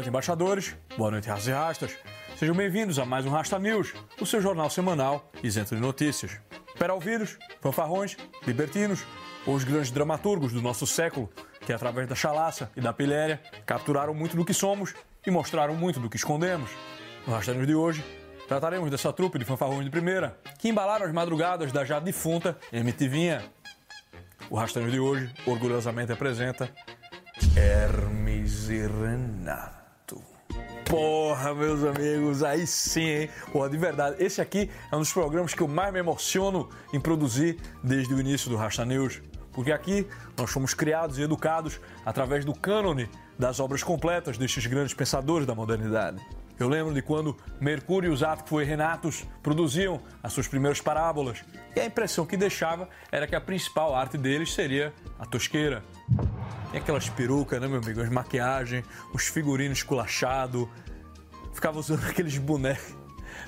Noite, embaixadores. Boa noite, rastas e rastas. Sejam bem-vindos a mais um Rasta News, o seu jornal semanal isento de notícias. Peralvilhos, fanfarrões, libertinos, ou os grandes dramaturgos do nosso século, que através da chalaça e da pilhéria capturaram muito do que somos e mostraram muito do que escondemos. No Rasta News de hoje, trataremos dessa trupe de fanfarrões de primeira, que embalaram as madrugadas da já defunta MTVinha. O Rasta News de hoje, orgulhosamente apresenta Hermes e Renato. Porra, meus amigos, aí sim, hein? Porra, de verdade, esse aqui é um dos programas que eu mais me emociono em produzir desde o início do Rasta News. Porque aqui nós fomos criados e educados através do cânone das obras completas destes grandes pensadores da modernidade. Eu lembro de quando Mercúrio, Zatko e Renatos produziam as suas primeiras parábolas, e a impressão que deixava era que a principal arte deles seria a tosqueira. E aquelas perucas, né, meu amigo? As maquiagens, os figurinos esculachados. Ficava usando aqueles bonecos.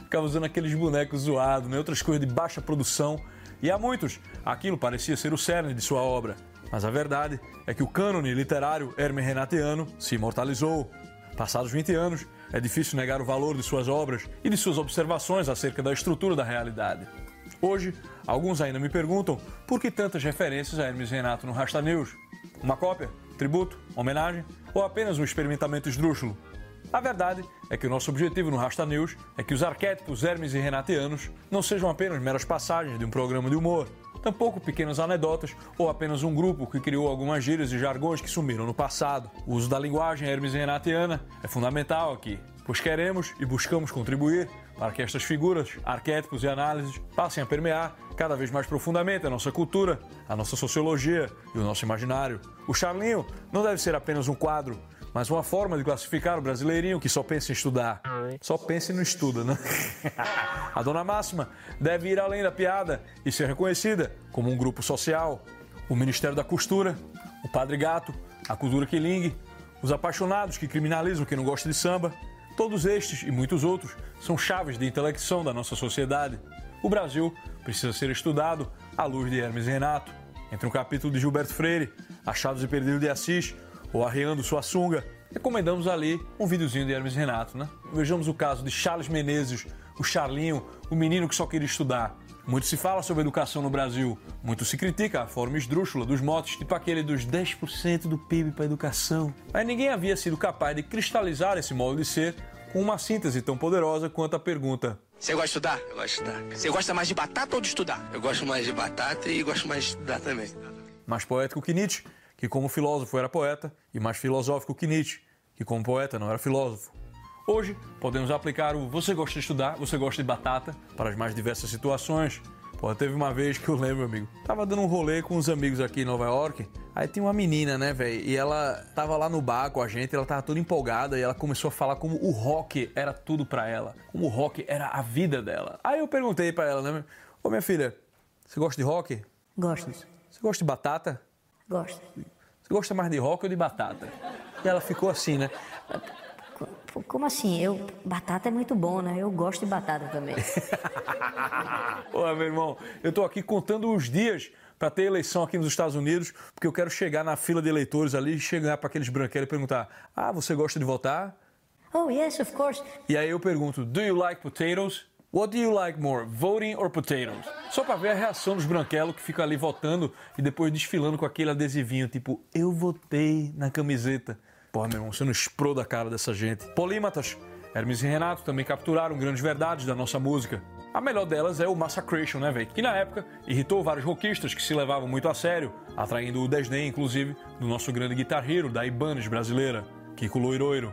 Ficava usando aqueles bonecos zoados, né? Outras coisas de baixa produção. E a muitos, aquilo parecia ser o cerne de sua obra. Mas a verdade é que o cânone literário hermes-renatiano se imortalizou. Passados 20 anos, é difícil negar o valor de suas obras e de suas observações acerca da estrutura da realidade. Hoje, alguns ainda me perguntam por que tantas referências a Hermes Renato no Rasta News. Uma cópia? Tributo? Homenagem? Ou apenas um experimentamento esdrúxulo? A verdade é que o nosso objetivo no Rasta News é que os arquétipos Hermes e Renatianos não sejam apenas meras passagens de um programa de humor, tampouco pequenas anedotas ou apenas um grupo que criou algumas gírias e jargões que sumiram no passado. O uso da linguagem Hermes e Renatiana é fundamental aqui, pois queremos e buscamos contribuir para que estas figuras, arquétipos e análises passem a permear cada vez mais profundamente a nossa cultura, a nossa sociologia e o nosso imaginário. O Charlinho não deve ser apenas um quadro, mas uma forma de classificar o brasileirinho que só pensa em estudar. Só pensa e não estuda, né? A Dona Máxima deve ir além da piada e ser reconhecida como um grupo social. O Ministério da Costura, o Padre Gato, a Cultura Quilingue, os apaixonados que criminalizam quem não gosta de samba, todos estes e muitos outros são chaves de intelecção da nossa sociedade. O Brasil precisa ser estudado à luz de Hermes Renato. Entre um capítulo de Gilberto Freire, Achados e Perdidos de Assis, ou Arreando Sua Sunga, recomendamos ali um videozinho de Hermes Renato, né? Vejamos o caso de Charles Menezes, o Charlinho, o menino que só queria estudar. Muito se fala sobre educação no Brasil, muito se critica a forma esdrúxula dos motos, tipo aquele dos 10% do PIB para educação. Mas ninguém havia sido capaz de cristalizar esse modo de ser com uma síntese tão poderosa quanto a pergunta: Você gosta de estudar? Eu gosto de estudar. Você gosta mais de batata ou de estudar? Eu gosto mais de batata e gosto mais de estudar também. mais poético que Nietzsche, que como filósofo era poeta, e mais filosófico que Nietzsche, que como poeta não era filósofo. Hoje, podemos aplicar o você gosta de estudar, você gosta de batata para as mais diversas situações. Pô, teve uma vez que eu lembro, amigo, tava dando um rolê com uns amigos aqui em Nova York, aí tinha uma menina, né, velho, e ela tava lá no bar com a gente, ela tava toda empolgada e ela começou a falar como o rock era tudo pra ela, como o rock era a vida dela. Aí eu perguntei pra ela, né, ô minha filha, você gosta de rock? Gosto, Você gosta de batata? gosto. Você gosta mais de rock ou de batata? E ela ficou assim, né? Co- Como assim? Eu, batata é muito bom, né? Eu gosto de batata também. Ô, meu irmão, eu tô aqui contando os dias para ter eleição aqui nos Estados Unidos, porque eu quero chegar na fila de eleitores ali, chegar para aqueles branquelos e perguntar: "Ah, você gosta de votar?" Oh, yes, of course. E aí eu pergunto: "Do you like potatoes?" What do you like more, voting or potatoes? Só para ver a reação dos branquelos que ficam ali votando e depois desfilando com aquele adesivinho, tipo, eu votei na camiseta. Porra, meu irmão, você não esprou da cara dessa gente. Polímatas, Hermes e Renato também capturaram grandes verdades da nossa música. A melhor delas é o Massacration, né, velho? Que na época irritou vários rockistas que se levavam muito a sério, atraindo o desdém, inclusive, do nosso grande guitar hero da Ibanez brasileira, Kiko Loiroiro.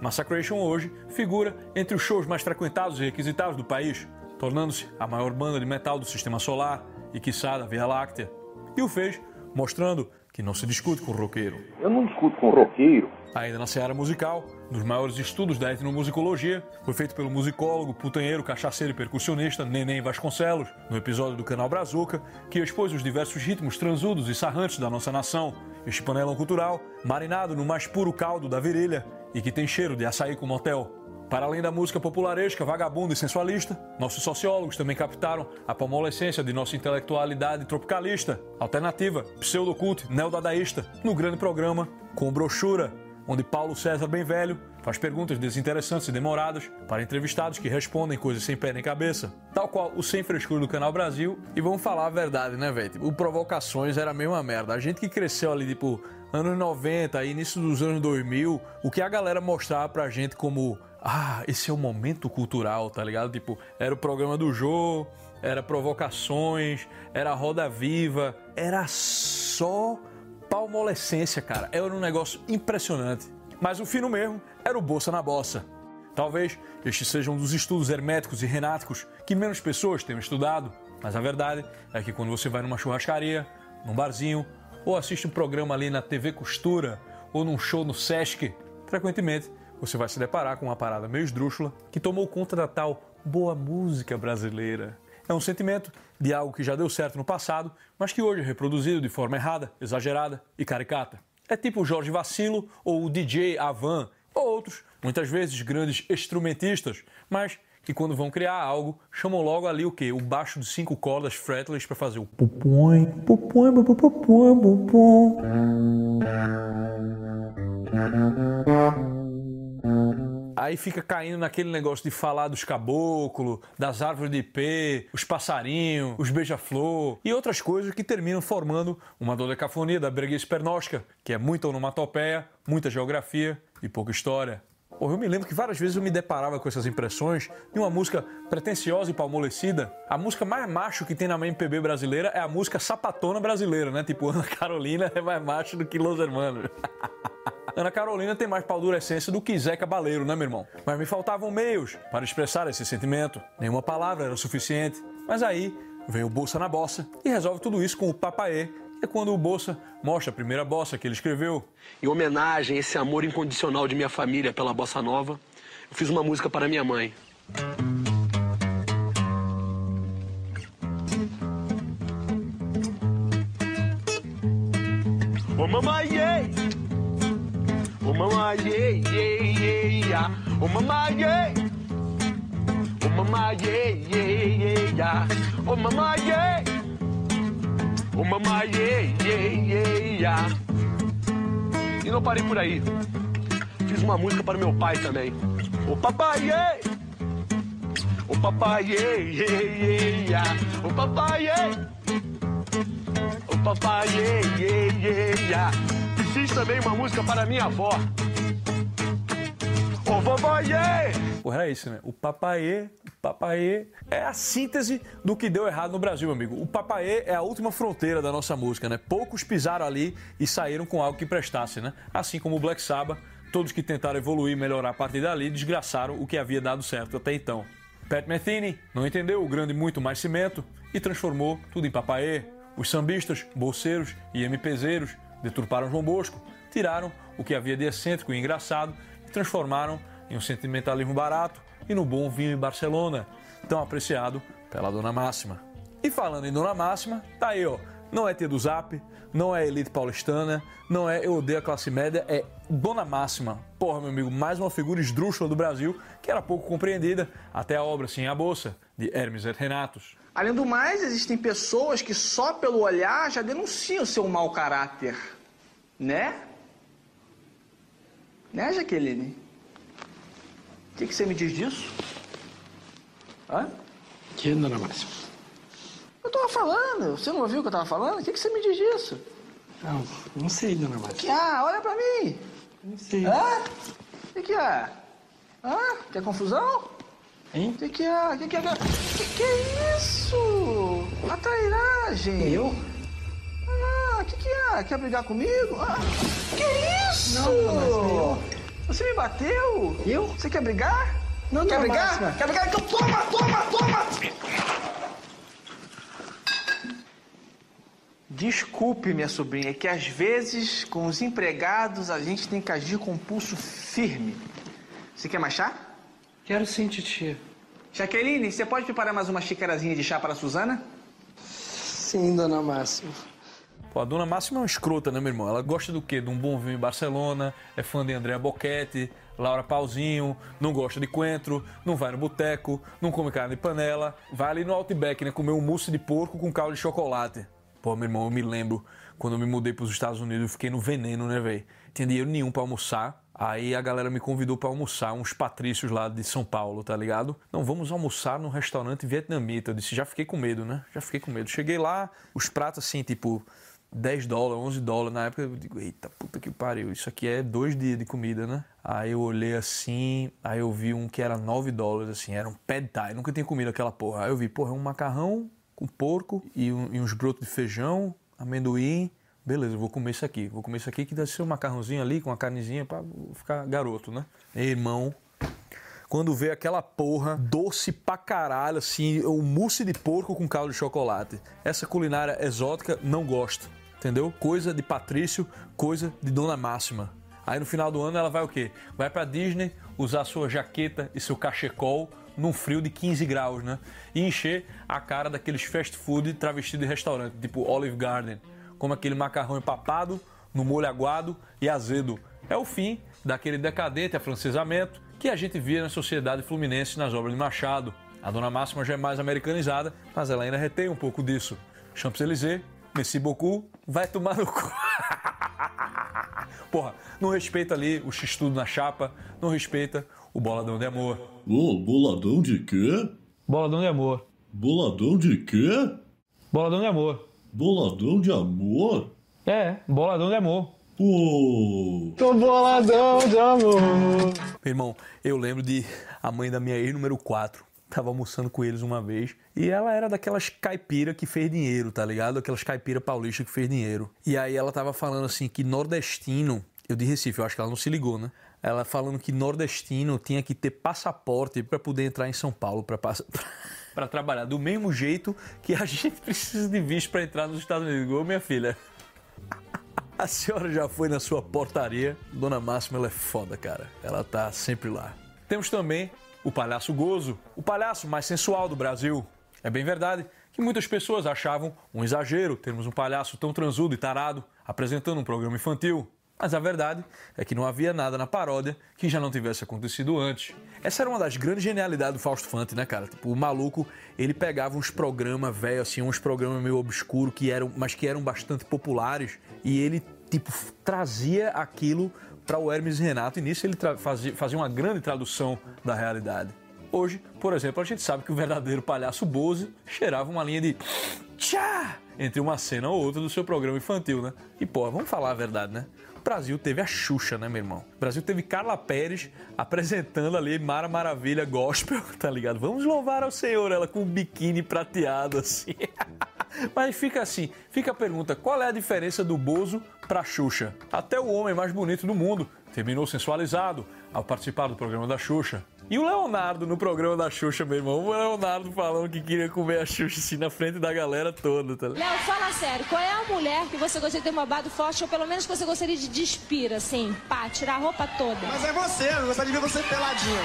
Massacration hoje figura entre os shows mais frequentados e requisitados do país, tornando-se a maior banda de metal do sistema solar e, quiçá, da Via Láctea. E o fez mostrando que não se discute com o roqueiro. Eu não discuto com o roqueiro. Ainda na seara musical, dos maiores estudos da etnomusicologia, foi feito pelo musicólogo, putanheiro, cachaceiro e percussionista Neném Vasconcelos, no episódio do canal Brazuca, que expôs os diversos ritmos transudos e sarrantes da nossa nação. Este panelão cultural, marinado no mais puro caldo da virilha e que tem cheiro de açaí com motel. Para além da música popularesca, vagabunda e sensualista, nossos sociólogos também captaram a palmolescência de nossa intelectualidade tropicalista, alternativa, pseudocult, neodadaísta, no grande programa Com Brochura, onde Paulo César Bem Velho faz perguntas desinteressantes e demoradas para entrevistados que respondem coisas sem pé nem cabeça, tal qual o Sem Frescura do Canal Brasil. E vamos falar a verdade, né, velho? Tipo, o Provocações era a mesma merda. A gente que cresceu ali, tipo, anos 90, início dos anos 2000, o que a galera mostrava pra gente como ah, esse é o momento cultural, tá ligado? Tipo, era o programa do Jô, era provocações, era roda viva, era só palmolescência, cara. Era um negócio impressionante. Mas o fino mesmo era o Bolsa na Bossa. Talvez este seja um dos estudos herméticos e renáticos que menos pessoas tenham estudado, mas a verdade é que quando você vai numa churrascaria, num barzinho, ou assiste um programa ali na TV Costura, ou num show no Sesc, frequentemente você vai se deparar com uma parada meio esdrúxula que tomou conta da tal boa música brasileira. É um sentimento de algo que já deu certo no passado, mas que hoje é reproduzido de forma errada, exagerada e caricata. É tipo o Jorge Vacilo ou o DJ Avan, ou outros, muitas vezes grandes instrumentistas, mas que quando vão criar algo, chamam logo ali o quê? O baixo de cinco cordas fretless para fazer o pupum, pupum, pupum, pupum. Aí fica caindo naquele negócio de falar dos caboclos, das árvores de ipê, os passarinhos, os beija-flor e outras coisas que terminam formando uma dodecafonia da breguice pernóstica, que é muita onomatopeia, muita geografia e pouca história. Eu me lembro que várias vezes eu me deparava com essas impressões de uma música pretensiosa e palmolecida. A música mais macho que tem na MPB brasileira é a música sapatona brasileira, né? Tipo, Ana Carolina é mais macho do que Los Hermanos. Ana Carolina tem mais paldurecência do que Zé Cabaleiro, né, meu irmão? Mas me faltavam meios para expressar esse sentimento. Nenhuma palavra era suficiente. Mas aí vem o Bolsa na Bossa e resolve tudo isso com o Papaê, é quando o Bolsa mostra a primeira bossa que ele escreveu. Em homenagem a esse amor incondicional de minha família pela bossa nova, eu fiz uma música para minha mãe. Ô oh, mamãe, yeah. Ô oh, mamãe, yeah, yeah, yeah. Oh, mamãe, yeah. Ô mamãe, yeah, yeah, yeah. Ô mamãe, yeah. Ô mamãe, yeah, yeah, yeah. E não parei por aí. Fiz uma música para meu pai também. Ô papai, yeah. Ô papai, yeah, yeah, yeah. Ô papai, yeah. Ô papai, yeah, yeah, yeah, fiz também uma música para minha avó. Ô vovó. Porra, era isso, né? O papaê, o papaê é a síntese do que deu errado no Brasil, meu amigo. O papaê é a última fronteira da nossa música, né? Poucos pisaram ali e saíram com algo que prestasse, né? Assim como o Black Sabbath, todos que tentaram evoluir melhorar a partir dali desgraçaram o que havia dado certo até então. Pat Metheny não entendeu o grande muito mais cimento e transformou tudo em papaê. Os sambistas, bolseiros e MPzeiros deturparam João Bosco, tiraram o que havia de excêntrico e engraçado e transformaram em um sentimentalismo barato e no bom vinho em Barcelona, tão apreciado pela Dona Máxima. E falando em Dona Máxima, tá aí, ó. Não é tia do Zap, não é elite paulistana, não é eu odeio a classe média, é Dona Máxima. Porra, meu amigo, mais uma figura esdrúxula do Brasil que era pouco compreendida até a obra Sim a Bolsa, de Hermes Renatos. Além do mais, existem pessoas que só pelo olhar já denunciam seu mau caráter. Né? Né, Jaqueline? O que, que, você me diz disso? Hã? Que, dona Márcia? Eu tava falando. Você não ouviu o que eu tava falando? O que, que você me diz disso? Não, não sei, dona Márcia. Que ah, olha pra mim. Não sei. Hã? O que, que é? Hã? Quer confusão? Hein? Que que é? Que que é? Que é isso? A trairagem. Eu? Ah, que que é? Quer brigar comigo? Ah, que isso? Não, eu? Você me bateu? Eu? Você quer brigar? Não, Quer dona brigar? Máxima. Quer brigar? Então toma, toma, toma! Desculpe, minha sobrinha, é que às vezes com os empregados a gente tem que agir com pulso firme. Você quer mais chá? Quero sim, titia. Jaqueline, você pode preparar mais uma xicarazinha de chá para a Suzana? Sim, dona Máxima. Pô, a dona Máxima é uma escrota, né, meu irmão? Ela gosta do quê? De um bom vinho em Barcelona, é fã de Andrea Boquete, Laura Pauzinho, não gosta de coentro, não vai no boteco, não come carne de panela, vai ali no Outback, né, comer um mousse de porco com caldo de chocolate. Pô, meu irmão, eu me lembro quando eu me mudei para os Estados Unidos, eu fiquei no veneno, né, velho? Tinha dinheiro nenhum para almoçar. Aí a galera me convidou para almoçar, uns patrícios lá de São Paulo, tá ligado? Não, vamos almoçar num restaurante vietnamita. Eu disse, já fiquei com medo, né? Já fiquei com medo. Cheguei lá, os pratos assim, tipo, 10 dólares, 11 dólares. Na época eu digo, eita puta que pariu, isso aqui é dois dias de comida, né? Aí eu olhei assim, aí eu vi um que era 9 dólares, assim, era um pad thai. Nunca tinha comido aquela porra. Aí eu vi, porra, é um macarrão com porco e, um- e uns brotos de feijão, amendoim. Beleza, vou comer isso aqui. Vou comer isso aqui que deve ser um macarrãozinho ali com uma carnezinha pra ficar garoto, né? Irmão, quando vê aquela porra doce pra caralho, assim, o mousse de porco com caldo de chocolate. Essa culinária exótica, não gosto, entendeu? Coisa de Patrício, coisa de Dona Máxima. Aí no final do ano ela vai o quê? Vai pra Disney usar sua jaqueta e seu cachecol num frio de 15 graus, né? E encher a cara daqueles fast food travestido de restaurante, tipo Olive Garden. Como aquele macarrão empapado, no molho aguado e azedo. É o fim daquele decadente afrancesamento que a gente via na sociedade fluminense nas obras de Machado. A Dona Máxima já é mais americanizada, mas ela ainda retém um pouco disso. Champs-Élysées, Messi Boku, vai tomar no cu. Porra, não respeita ali o x-tudo na chapa, não respeita o boladão de amor. Ô, boladão de quê? Boladão de amor. Boladão de quê? Boladão de amor. Boladão de amor? É, boladão de amor. Pô, Tô boladão de amor. Meu irmão, eu lembro de a mãe da minha ex número 4. Tava almoçando com eles uma vez. E ela era daquelas caipira que fez dinheiro, tá ligado? Aquelas caipira paulista que fez dinheiro. E aí ela tava falando assim que nordestino. Eu de Recife, eu acho que ela não se ligou, né? Ela falando que nordestino tinha que ter passaporte pra poder entrar em São Paulo pra passar. Pra trabalhar do mesmo jeito que a gente precisa de visto pra entrar nos Estados Unidos. Ô, minha filha. A senhora já foi na sua portaria. Dona Máxima, ela é foda, cara. Ela tá sempre lá. Temos também o Palhaço Gozo, o palhaço mais sensual do Brasil. É bem verdade que muitas pessoas achavam um exagero termos um palhaço tão transudo e tarado apresentando um programa infantil. Mas a verdade é que não havia nada na paródia que já não tivesse acontecido antes. Essa era uma das grandes genialidades do Fausto Fante, né, cara? Tipo, o maluco, ele pegava uns programas velho assim, uns programas meio obscuros que eram, mas que eram bastante populares e ele tipo trazia aquilo para o Hermes e Renato e nisso ele fazia, fazia uma grande tradução da realidade. Hoje, por exemplo, a gente sabe que o verdadeiro palhaço Bozo cheirava uma linha de tchá entre uma cena ou outra do seu programa infantil, né? E pô, vamos falar a verdade, né? Brasil teve a Xuxa, né, meu irmão? O Brasil teve Carla Pérez apresentando ali Mara Maravilha Gospel, tá ligado? Vamos louvar ao Senhor, ela com um biquíni prateado assim. Mas fica assim, fica a pergunta, qual é a diferença do Bozo pra Xuxa? Até o homem mais bonito do mundo terminou sensualizado ao participar do programa da Xuxa. E o Leonardo no programa da Xuxa, meu irmão, o Leonardo falando que queria comer a Xuxa assim na frente da galera toda, tá ligado? Léo, fala sério, qual é a mulher que você gostaria de ter um babado forte, ou pelo menos que você gostaria de despir, assim, pá, tirar a roupa toda? Mas é você, eu gostaria de ver você peladinho.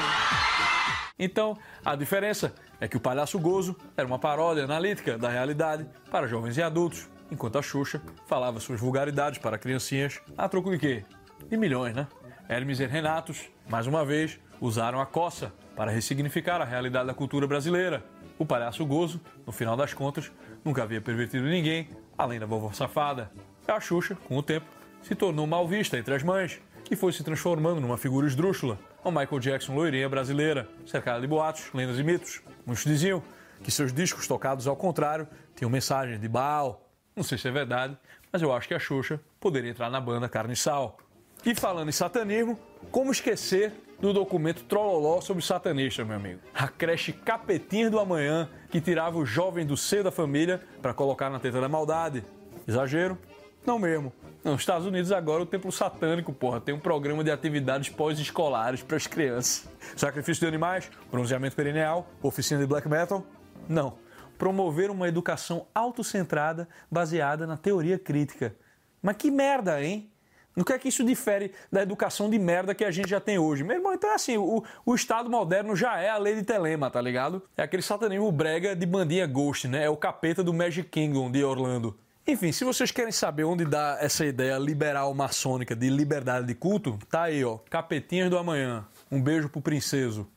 Então, a diferença é que o Palhaço Gozo era uma paródia analítica da realidade para jovens e adultos, enquanto a Xuxa falava suas vulgaridades para criancinhas a troco de quê? De milhões, né? Hermes e Renatos, mais uma vez, usaram a coça para ressignificar a realidade da cultura brasileira. O Palhaço Gozo, no final das contas, nunca havia pervertido ninguém, além da vovó safada. A Xuxa, com o tempo, se tornou mal vista entre as mães e foi se transformando numa figura esdrúxula, uma Michael Jackson loirinha brasileira, cercada de boatos, lendas e mitos. Muitos diziam que seus discos tocados ao contrário tinham mensagens de Baal. Não sei se é verdade, mas eu acho que a Xuxa poderia entrar na banda Carne e Sal. E falando em satanismo, como esquecer do documento Trololó sobre satanistas, meu amigo. A creche Capetinhas do Amanhã, que tirava o jovem do seio da família para colocar na teta da maldade. Exagero? Não mesmo. Nos Estados Unidos agora o templo satânico, porra, tem um programa de atividades pós-escolares para as crianças. Sacrifício de animais, bronzeamento perineal, oficina de black metal? Não. Promover uma educação autocentrada baseada na teoria crítica. Mas que merda, hein? No que é que isso difere da educação de merda que a gente já tem hoje? Meu irmão, então é assim, o, o Estado moderno já é a lei de Telema, tá ligado? É aquele satanismo brega de bandinha Ghost, né? É o capeta do Magic Kingdom de Orlando. Enfim, se vocês querem saber onde dá essa ideia liberal maçônica de liberdade de culto, tá aí, ó, Capetinhas do Amanhã. Um beijo pro princeso.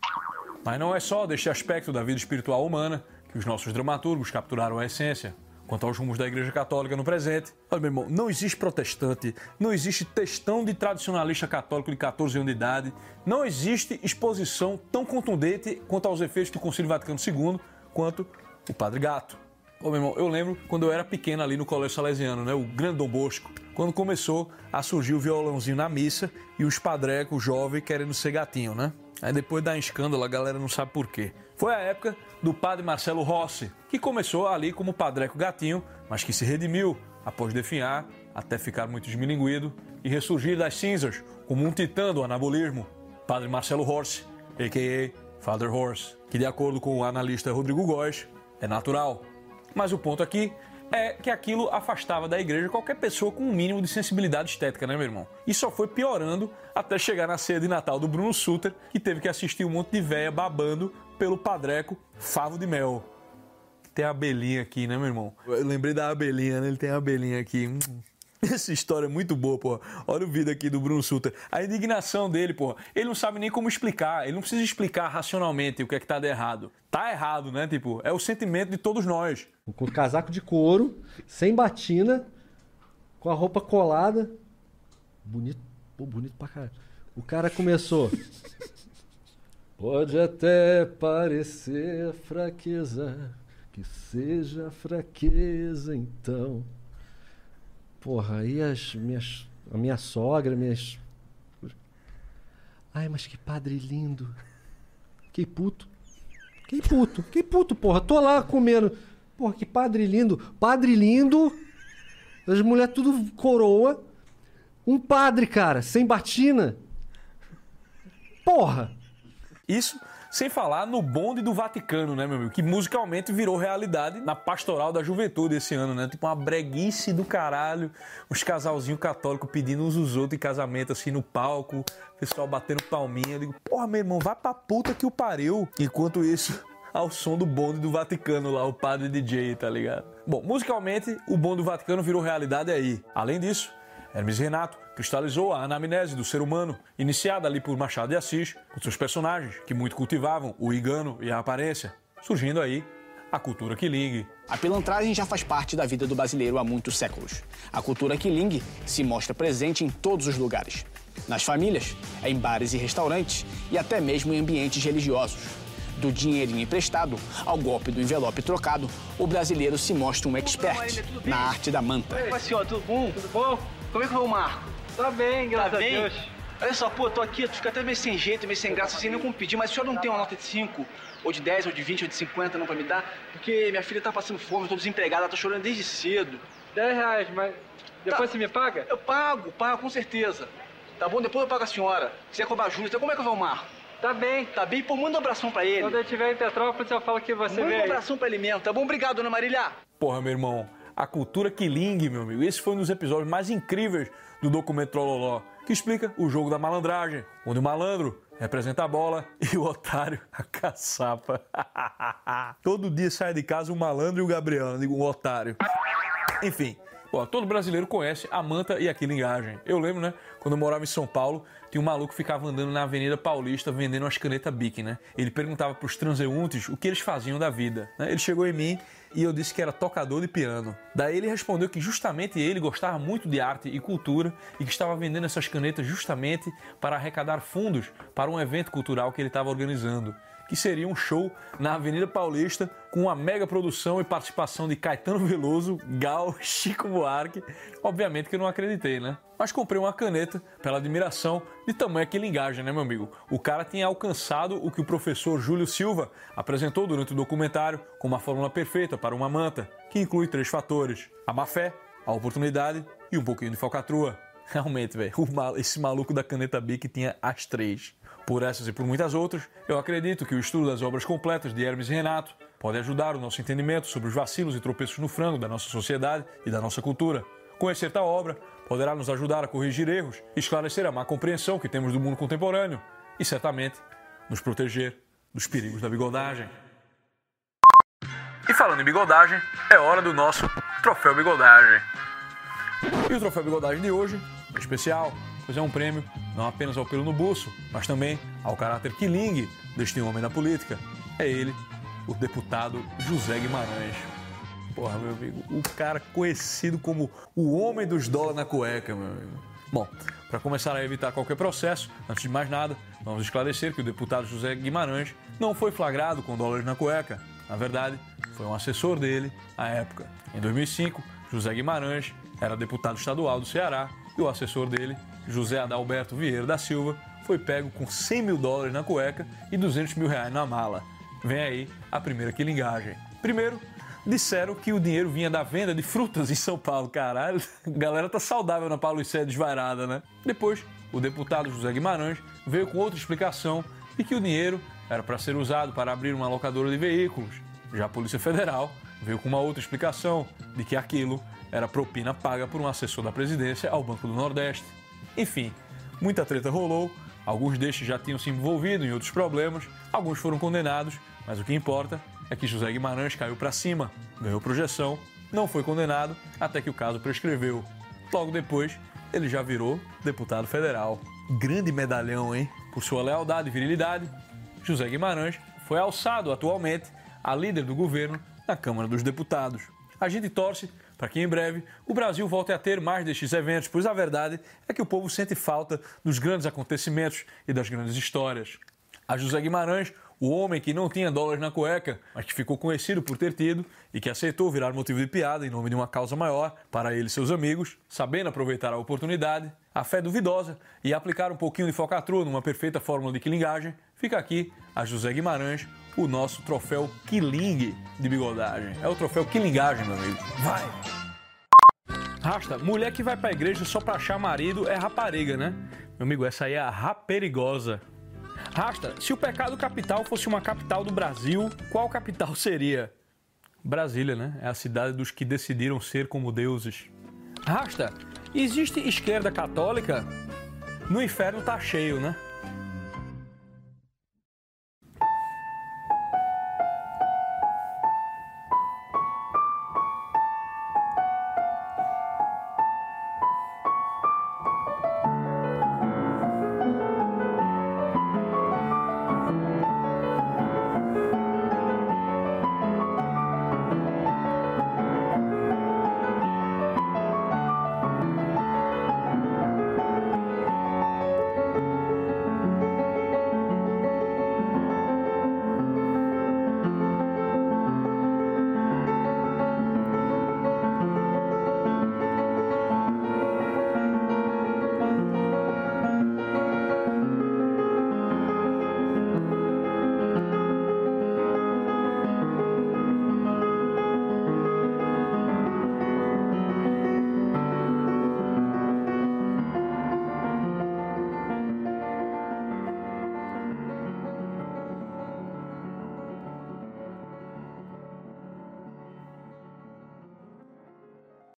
Mas não é só deste aspecto da vida espiritual humana que os nossos dramaturgos capturaram a essência. Quanto aos rumos da Igreja Católica no presente, olha, meu irmão, não existe protestante, não existe textão de tradicionalista católico de 14 anos de idade, não existe exposição tão contundente quanto aos efeitos do Concílio Vaticano II quanto o Padre Gato. Ô, meu irmão, eu lembro quando eu era pequeno ali no Colégio Salesiano, né, o Grande Dom Bosco, quando começou a surgir o violãozinho na missa e os padrecos jovens querendo ser gatinho, né? Aí depois dá um escândalo, a galera não sabe por quê. Foi a época do padre Marcelo Rossi, que começou ali como padreco gatinho, mas que se redimiu após definhar até ficar muito esmilinguido e ressurgir das cinzas como um titã do anabolismo. Padre Marcelo Rossi, a.k.a. Father Horse, que de acordo com o analista Rodrigo Góes, é natural. Mas o ponto aqui é que aquilo afastava da igreja qualquer pessoa com um mínimo de sensibilidade estética, né, meu irmão? E só foi piorando até chegar na ceia de Natal do Bruno Suter, que teve que assistir um monte de véia babando pelo padreco Favo de Mel. Tem a abelhinha aqui, né, meu irmão? Eu lembrei da abelhinha, né? Ele tem a abelhinha aqui. Hum. Essa história é muito boa, pô. Olha o vídeo aqui do Bruno Suter. A indignação dele, pô. Ele não sabe nem como explicar. Ele não precisa explicar racionalmente o que é que tá de errado. Tá errado, né? Tipo, é o sentimento de todos nós. Com casaco de couro, sem batina, com a roupa colada. Bonito, pô, bonito pra caralho. O cara começou. Pode até parecer fraqueza, que seja fraqueza então. Porra, aí as minhas. A minha sogra, minhas. Ai, mas que padre lindo. Que puto. Que puto. Que puto, porra. Tô lá comendo. Porra, que padre lindo. Padre lindo. As mulheres tudo coroa. Um padre, cara, sem batina. Porra. Isso sem falar no bonde do Vaticano, né, meu amigo? Que musicalmente virou realidade na pastoral da juventude esse ano, né? Tipo uma breguice do caralho. Os casalzinhos católicos pedindo uns os outros em casamento, assim, no palco. Pessoal batendo palminha. Eu digo, porra, meu irmão, vai pra puta que o pariu. Enquanto isso, ao som do bonde do Vaticano lá, o padre DJ, tá ligado? Bom, musicalmente, o bonde do Vaticano virou realidade aí. Além disso, Hermes Renato cristalizou a anamnese do ser humano, iniciada ali por Machado de Assis, com seus personagens, que muito cultivavam o engano e a aparência, surgindo aí a cultura Killing. A pilantragem já faz parte da vida do brasileiro há muitos séculos. A cultura Killing se mostra presente em todos os lugares. Nas famílias, em bares e restaurantes e até mesmo em ambientes religiosos. Do dinheirinho emprestado ao golpe do envelope trocado, o brasileiro se mostra um expert na arte da manta. Oi, senhor, tudo bom? Tudo bom? Como é que vai o Marco? Tá bem, graças tá bem? a Deus. Olha só, pô, tô aqui, tu fica até meio sem jeito, meio sem graça, sem nem como pedir, mas o senhor não tem uma nota de 5, ou de 10, ou de 20, ou de 50 não pra me dar? Porque minha filha tá passando fome, eu tô desempregada, ela tá chorando desde cedo. 10 reais, mas depois você me paga? Eu pago, pago, com certeza. Tá bom? Depois eu pago a senhora. Se quiser cobrar juros, então como é que eu vou o Marco? Tá bem. Tá bem? Pô, manda um abração pra ele. Quando eu estiver em Petrópolis, eu falo que você Manda veio. um abração pra ele mesmo, tá bom? Obrigado, dona Marília. Porra, meu irmão, a cultura Killing, meu amigo. Esse foi um dos episódios mais incríveis do documento Trololó, que explica o jogo da malandragem, onde o malandro representa a bola e o otário a caçapa. Todo dia sai de casa o malandro e o Gabriel, digo, um otário. Enfim, ó, todo brasileiro conhece a manta e a quilingagem. Eu lembro, né, quando eu morava em São Paulo, tinha um maluco que ficava andando na Avenida Paulista vendendo umas canetas Bic, né? Ele perguntava pros transeuntes o que eles faziam da vida. né? Ele chegou em mim e eu disse que era tocador de piano. Daí ele respondeu que justamente ele gostava muito de arte e cultura e que estava vendendo essas canetas justamente para arrecadar fundos para um evento cultural que ele estava organizando. Que seria um show na Avenida Paulista com uma mega produção e participação de Caetano Veloso, Gal, Chico Buarque. Obviamente que eu não acreditei, né? Mas comprei uma caneta pela admiração de tamanha quilingagem, né, meu amigo? O cara tinha alcançado o que o professor Júlio Silva apresentou durante o documentário como uma fórmula perfeita para uma manta, que inclui três fatores: a má fé, a oportunidade e um pouquinho de falcatrua. Realmente, velho, esse maluco da caneta Bic tinha as três. Por essas e por muitas outras, eu acredito que o estudo das obras completas de Hermes e Renato pode ajudar o nosso entendimento sobre os vacilos e tropeços no frango da nossa sociedade e da nossa cultura. Conhecer tal obra poderá nos ajudar a corrigir erros, esclarecer a má compreensão que temos do mundo contemporâneo e, certamente, nos proteger dos perigos da bigodagem. E falando em bigodagem, é hora do nosso Troféu Bigodagem. E o Troféu Bigodagem de hoje é especial, pois é um prêmio não apenas ao pelo no bolso, mas também ao caráter quilingue deste homem da política. É ele, o deputado José Guimarães. Porra, meu amigo, o cara conhecido como o homem dos dólares na cueca, meu amigo. Bom, para começar a evitar qualquer processo, antes de mais nada, vamos esclarecer que o deputado José Guimarães não foi flagrado com dólares na cueca. Na verdade, foi um assessor dele à época. Em 2005, José Guimarães era deputado estadual do Ceará e o assessor dele, José Adalberto Vieira da Silva, foi pego com 100 mil dólares na cueca e 200 mil reais na mala. Vem aí a primeira quilingagem. Primeiro, disseram que o dinheiro vinha da venda de frutas em São Paulo. Caralho, a galera tá saudável na Paulo Sé desvairada, né? Depois, o deputado José Guimarães veio com outra explicação de que o dinheiro era para ser usado para abrir uma locadora de veículos. Já a Polícia Federal veio com uma outra explicação de que aquilo era propina paga por um assessor da presidência ao Banco do Nordeste. Enfim, muita treta rolou, alguns destes já tinham se envolvido em outros problemas, alguns foram condenados, mas o que importa é que José Guimarães caiu para cima, ganhou projeção, não foi condenado até que o caso prescreveu. Logo depois, ele já virou deputado federal. Grande medalhão, hein? Por sua lealdade e virilidade, José Guimarães foi alçado atualmente a líder do governo na Câmara dos Deputados. A gente torce para que em breve o Brasil volte a ter mais destes eventos, pois a verdade é que o povo sente falta dos grandes acontecimentos e das grandes histórias. A José Guimarães, o homem que não tinha dólares na cueca, mas que ficou conhecido por ter tido e que aceitou virar motivo de piada em nome de uma causa maior para ele e seus amigos, sabendo aproveitar a oportunidade, a fé duvidosa e aplicar um pouquinho de focatrua numa perfeita fórmula de quilingagem, fica aqui a José Guimarães, o nosso troféu Killing de bigodagem. É o troféu Quilingagem, meu amigo. Vai! Rasta, mulher que vai pra igreja só pra achar marido é rapariga, né? Meu amigo, essa aí é a raperigosa. Rasta, se o pecado capital fosse uma capital do Brasil, qual capital seria? Brasília, né? É a cidade dos que decidiram ser como deuses. Rasta, existe esquerda católica? No inferno tá cheio, né?